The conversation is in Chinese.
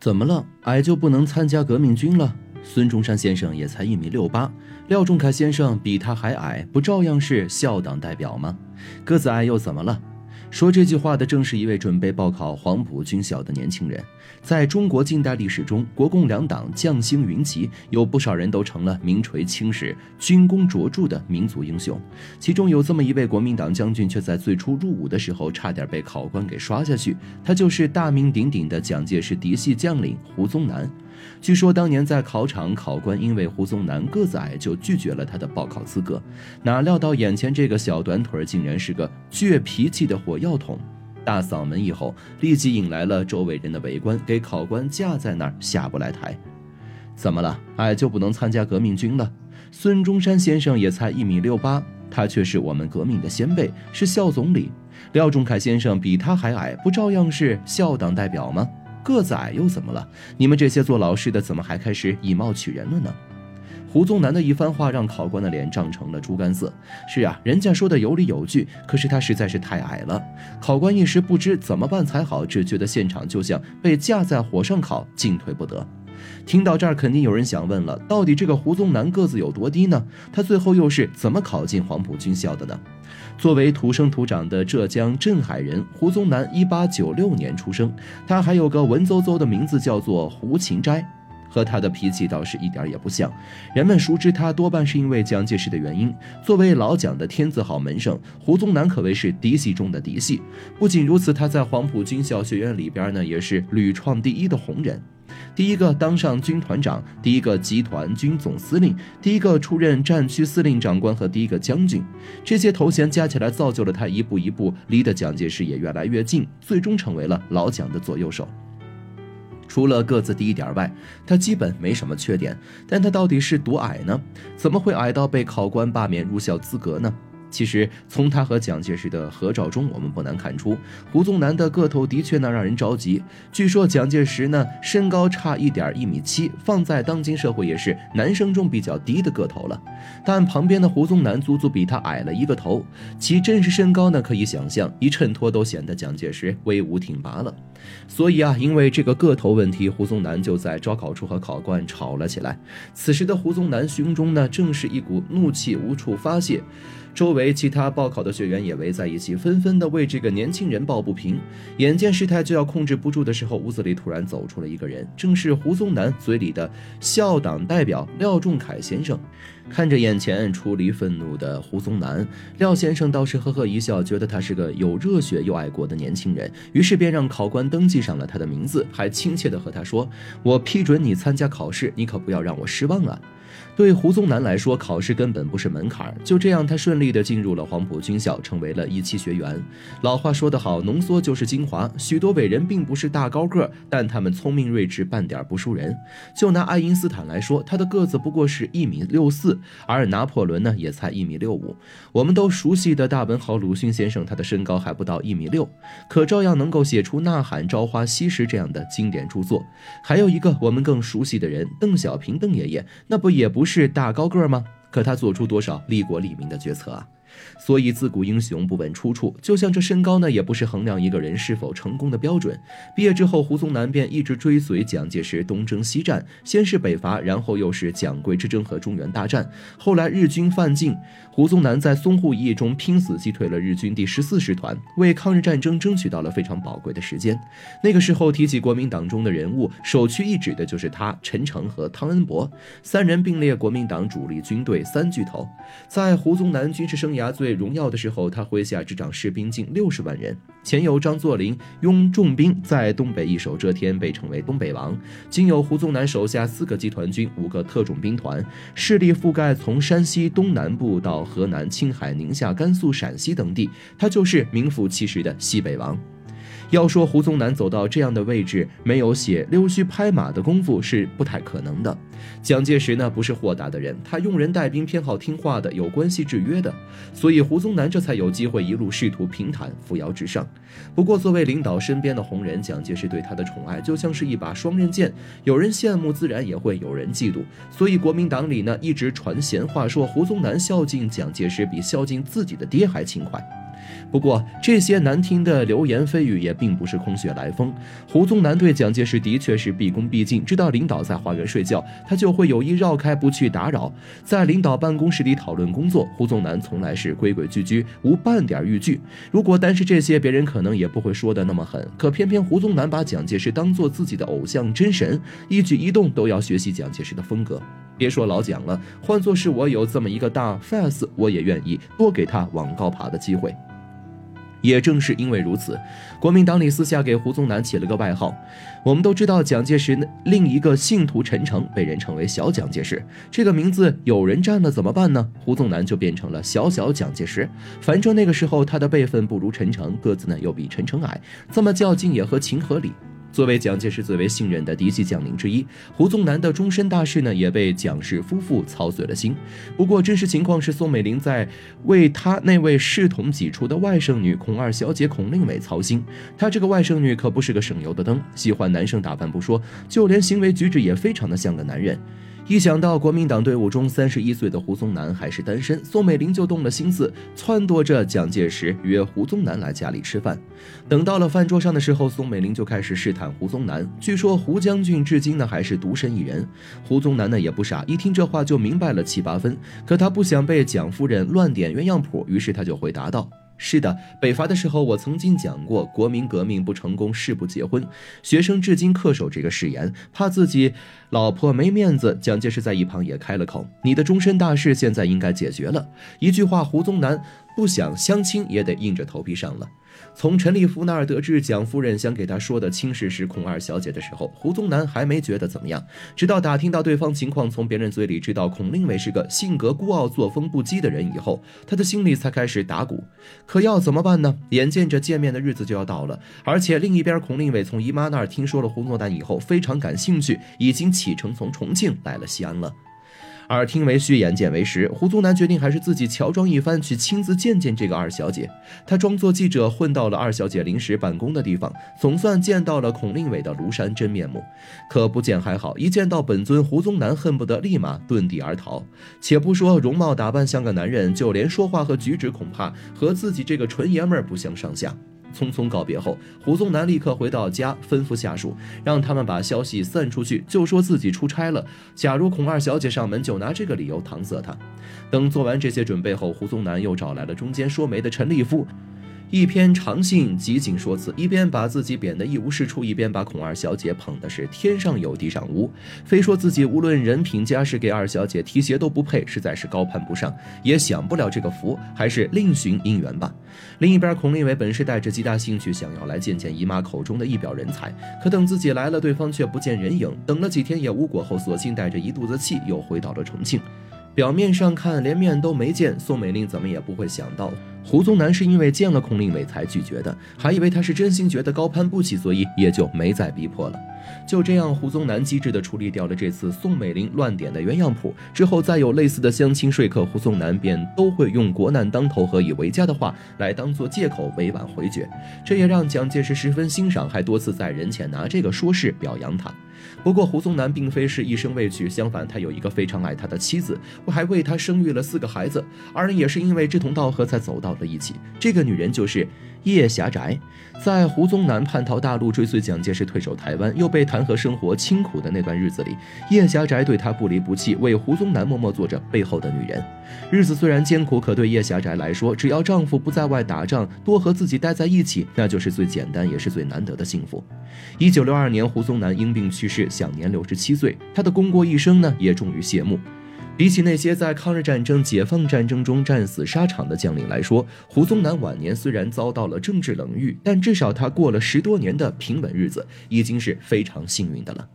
怎么了？矮就不能参加革命军了？孙中山先生也才一米六八，廖仲恺先生比他还矮，不照样是校党代表吗？个子矮又怎么了？说这句话的正是一位准备报考黄埔军校的年轻人。在中国近代历史中，国共两党将星云集，有不少人都成了名垂青史、军功卓著的民族英雄。其中有这么一位国民党将军，却在最初入伍的时候差点被考官给刷下去。他就是大名鼎鼎的蒋介石嫡系将领胡宗南。据说当年在考场，考官因为胡宗南个子矮，就拒绝了他的报考资格。哪料到眼前这个小短腿儿竟然是个倔脾气的火药桶，大嗓门一吼，立即引来了周围人的围观，给考官架在那儿下不来台。怎么了？矮就不能参加革命军了？孙中山先生也才一米六八，他却是我们革命的先辈，是校总理。廖仲恺先生比他还矮，不照样是校党代表吗？个子矮又怎么了？你们这些做老师的怎么还开始以貌取人了呢？胡宗南的一番话让考官的脸涨成了猪肝色。是啊，人家说的有理有据，可是他实在是太矮了。考官一时不知怎么办才好，只觉得现场就像被架在火上烤，进退不得。听到这儿，肯定有人想问了：到底这个胡宗南个子有多低呢？他最后又是怎么考进黄埔军校的呢？作为土生土长的浙江镇海人，胡宗南一八九六年出生。他还有个文绉绉的名字，叫做胡芹斋，和他的脾气倒是一点也不像。人们熟知他，多半是因为蒋介石的原因。作为老蒋的天字号门生，胡宗南可谓是嫡系中的嫡系。不仅如此，他在黄埔军校学院里边呢，也是屡创第一的红人。第一个当上军团长，第一个集团军总司令，第一个出任战区司令长官和第一个将军，这些头衔加起来，造就了他一步一步离的蒋介石也越来越近，最终成为了老蒋的左右手。除了个子低一点外，他基本没什么缺点。但他到底是多矮呢？怎么会矮到被考官罢免入校资格呢？其实，从他和蒋介石的合照中，我们不难看出，胡宗南的个头的确呢让人着急。据说蒋介石呢身高差一点一米七，放在当今社会也是男生中比较低的个头了。但旁边的胡宗南足足比他矮了一个头，其真实身高呢可以想象，一衬托都显得蒋介石威武挺拔了。所以啊，因为这个个头问题，胡宗南就在招考处和考官吵了起来。此时的胡宗南胸中呢正是一股怒气无处发泄。周围其他报考的学员也围在一起，纷纷的为这个年轻人抱不平。眼见事态就要控制不住的时候，屋子里突然走出了一个人，正是胡宗南嘴里的校党代表廖仲恺先生。看着眼前出离愤怒的胡宗南，廖先生倒是呵呵一笑，觉得他是个有热血又爱国的年轻人，于是便让考官登记上了他的名字，还亲切地和他说：“我批准你参加考试，你可不要让我失望啊。”对胡宗南来说，考试根本不是门槛就这样，他顺利的进入了黄埔军校，成为了一期学员。老话说得好，浓缩就是精华。许多伟人并不是大高个，但他们聪明睿智，半点不输人。就拿爱因斯坦来说，他的个子不过是一米六四，而拿破仑呢，也才一米六五。我们都熟悉的大文豪鲁迅先生，他的身高还不到一米六，可照样能够写出《呐喊》《朝花夕拾》这样的经典著作。还有一个我们更熟悉的人，邓小平，邓爷爷，那不也不。是大高个吗？可他做出多少利国利民的决策啊？所以自古英雄不问出处，就像这身高呢，也不是衡量一个人是否成功的标准。毕业之后，胡宗南便一直追随蒋介石东征西战，先是北伐，然后又是蒋桂之争和中原大战。后来日军犯境，胡宗南在淞沪一役中拼死击退了日军第十四师团，为抗日战争争取到了非常宝贵的时间。那个时候提起国民党中的人物，首屈一指的就是他陈诚和汤恩伯三人并列国民党主力军队三巨头。在胡宗南军事生涯。牙最荣耀的时候，他麾下执掌士兵近六十万人，前有张作霖拥重兵在东北一手遮天，被称为东北王；今有胡宗南手下四个集团军、五个特种兵团，势力覆盖从山西东南部到河南、青海、宁夏、甘肃、陕西等地，他就是名副其实的西北王。要说胡宗南走到这样的位置，没有写溜须拍马的功夫是不太可能的。蒋介石呢不是豁达的人，他用人带兵偏好听话的，有关系制约的，所以胡宗南这才有机会一路仕途平坦，扶摇直上。不过作为领导身边的红人，蒋介石对他的宠爱就像是一把双刃剑，有人羡慕，自然也会有人嫉妒。所以国民党里呢一直传闲话，说胡宗南孝敬蒋介石比孝敬自己的爹还勤快。不过，这些难听的流言蜚语也并不是空穴来风。胡宗南对蒋介石的确是毕恭毕敬，知道领导在花园睡觉，他就会有意绕开，不去打扰。在领导办公室里讨论工作，胡宗南从来是规规矩矩，无半点逾矩。如果单是这些，别人可能也不会说的那么狠。可偏偏胡宗南把蒋介石当做自己的偶像真神，一举一动都要学习蒋介石的风格。别说老蒋了，换作是我有这么一个大 fans，我也愿意多给他往高爬的机会。也正是因为如此，国民党里私下给胡宗南起了个外号。我们都知道，蒋介石另一个信徒陈诚被人称为“小蒋介石”，这个名字有人占了怎么办呢？胡宗南就变成了“小小蒋介石”。反正那个时候他的辈分不如陈诚，个子呢又比陈诚矮，这么较劲也合情合理。作为蒋介石最为信任的嫡系将领之一，胡宗南的终身大事呢，也被蒋氏夫妇操碎了心。不过，真实情况是，宋美龄在为她那位视同己出的外甥女孔二小姐孔令伟操心。她这个外甥女可不是个省油的灯，喜欢男生打扮不说，就连行为举止也非常的像个男人。一想到国民党队伍中三十一岁的胡宗南还是单身，宋美龄就动了心思，撺掇着蒋介石约胡宗南来家里吃饭。等到了饭桌上的时候，宋美龄就开始试探胡宗南。据说胡将军至今呢还是独身一人。胡宗南呢也不傻，一听这话就明白了七八分。可他不想被蒋夫人乱点鸳鸯谱，于是他就回答道。是的，北伐的时候我曾经讲过，国民革命不成功誓不结婚。学生至今恪守这个誓言，怕自己老婆没面子。蒋介石在一旁也开了口：“你的终身大事现在应该解决了。”一句话，胡宗南不想相亲也得硬着头皮上了。从陈立夫那儿得知蒋夫人想给他说的亲事是孔二小姐的时候，胡宗南还没觉得怎么样。直到打听到对方情况，从别人嘴里知道孔令伟是个性格孤傲、作风不羁的人以后，他的心里才开始打鼓。可要怎么办呢？眼见着见面的日子就要到了，而且另一边孔令伟从姨妈那儿听说了胡宗南以后，非常感兴趣，已经启程从重庆来了西安了。耳听为虚，眼见为实，胡宗南决定还是自己乔装一番，去亲自见见这个二小姐。他装作记者，混到了二小姐临时办公的地方，总算见到了孔令伟的庐山真面目。可不见还好，一见到本尊，胡宗南恨不得立马遁地而逃。且不说容貌打扮像个男人，就连说话和举止，恐怕和自己这个纯爷们儿不相上下。匆匆告别后，胡宗南立刻回到家，吩咐下属让他们把消息散出去，就说自己出差了。假如孔二小姐上门，就拿这个理由搪塞他。等做完这些准备后，胡宗南又找来了中间说媒的陈立夫。一篇长信极尽说辞，一边把自己贬得一无是处，一边把孔二小姐捧的是天上有地上无，非说自己无论人品家世给二小姐提鞋都不配，实在是高攀不上，也享不了这个福，还是另寻姻缘吧。另一边，孔令伟本是带着极大兴趣想要来见见姨妈口中的一表人才，可等自己来了，对方却不见人影，等了几天也无果后，索性带着一肚子气又回到了重庆。表面上看连面都没见，宋美龄怎么也不会想到，胡宗南是因为见了孔令伟才拒绝的，还以为他是真心觉得高攀不起，所以也就没再逼迫了。就这样，胡宗南机智地处理掉了这次宋美龄乱点的鸳鸯谱。之后再有类似的相亲说客，胡宗南便都会用“国难当头，何以为家”的话来当做借口，委婉回绝。这也让蒋介石十分欣赏，还多次在人前拿这个说事表扬他。不过，胡宗南并非是一生未娶，相反，他有一个非常爱他的妻子，我还为他生育了四个孩子。二人也是因为志同道合才走到在一起。这个女人就是叶霞宅。在胡宗南叛逃大陆，追随蒋介石退守台湾，又被弹劾生活清苦的那段日子里，叶霞宅对他不离不弃，为胡宗南默默做着背后的女人。日子虽然艰苦，可对叶霞宅来说，只要丈夫不在外打仗，多和自己待在一起，那就是最简单也是最难得的幸福。一九六二年，胡宗南因病去世，享年六十七岁。他的功过一生呢，也终于谢幕。比起那些在抗日战争、解放战争中战死沙场的将领来说，胡宗南晚年虽然遭到了政治冷遇，但至少他过了十多年的平稳日子，已经是非常幸运的了。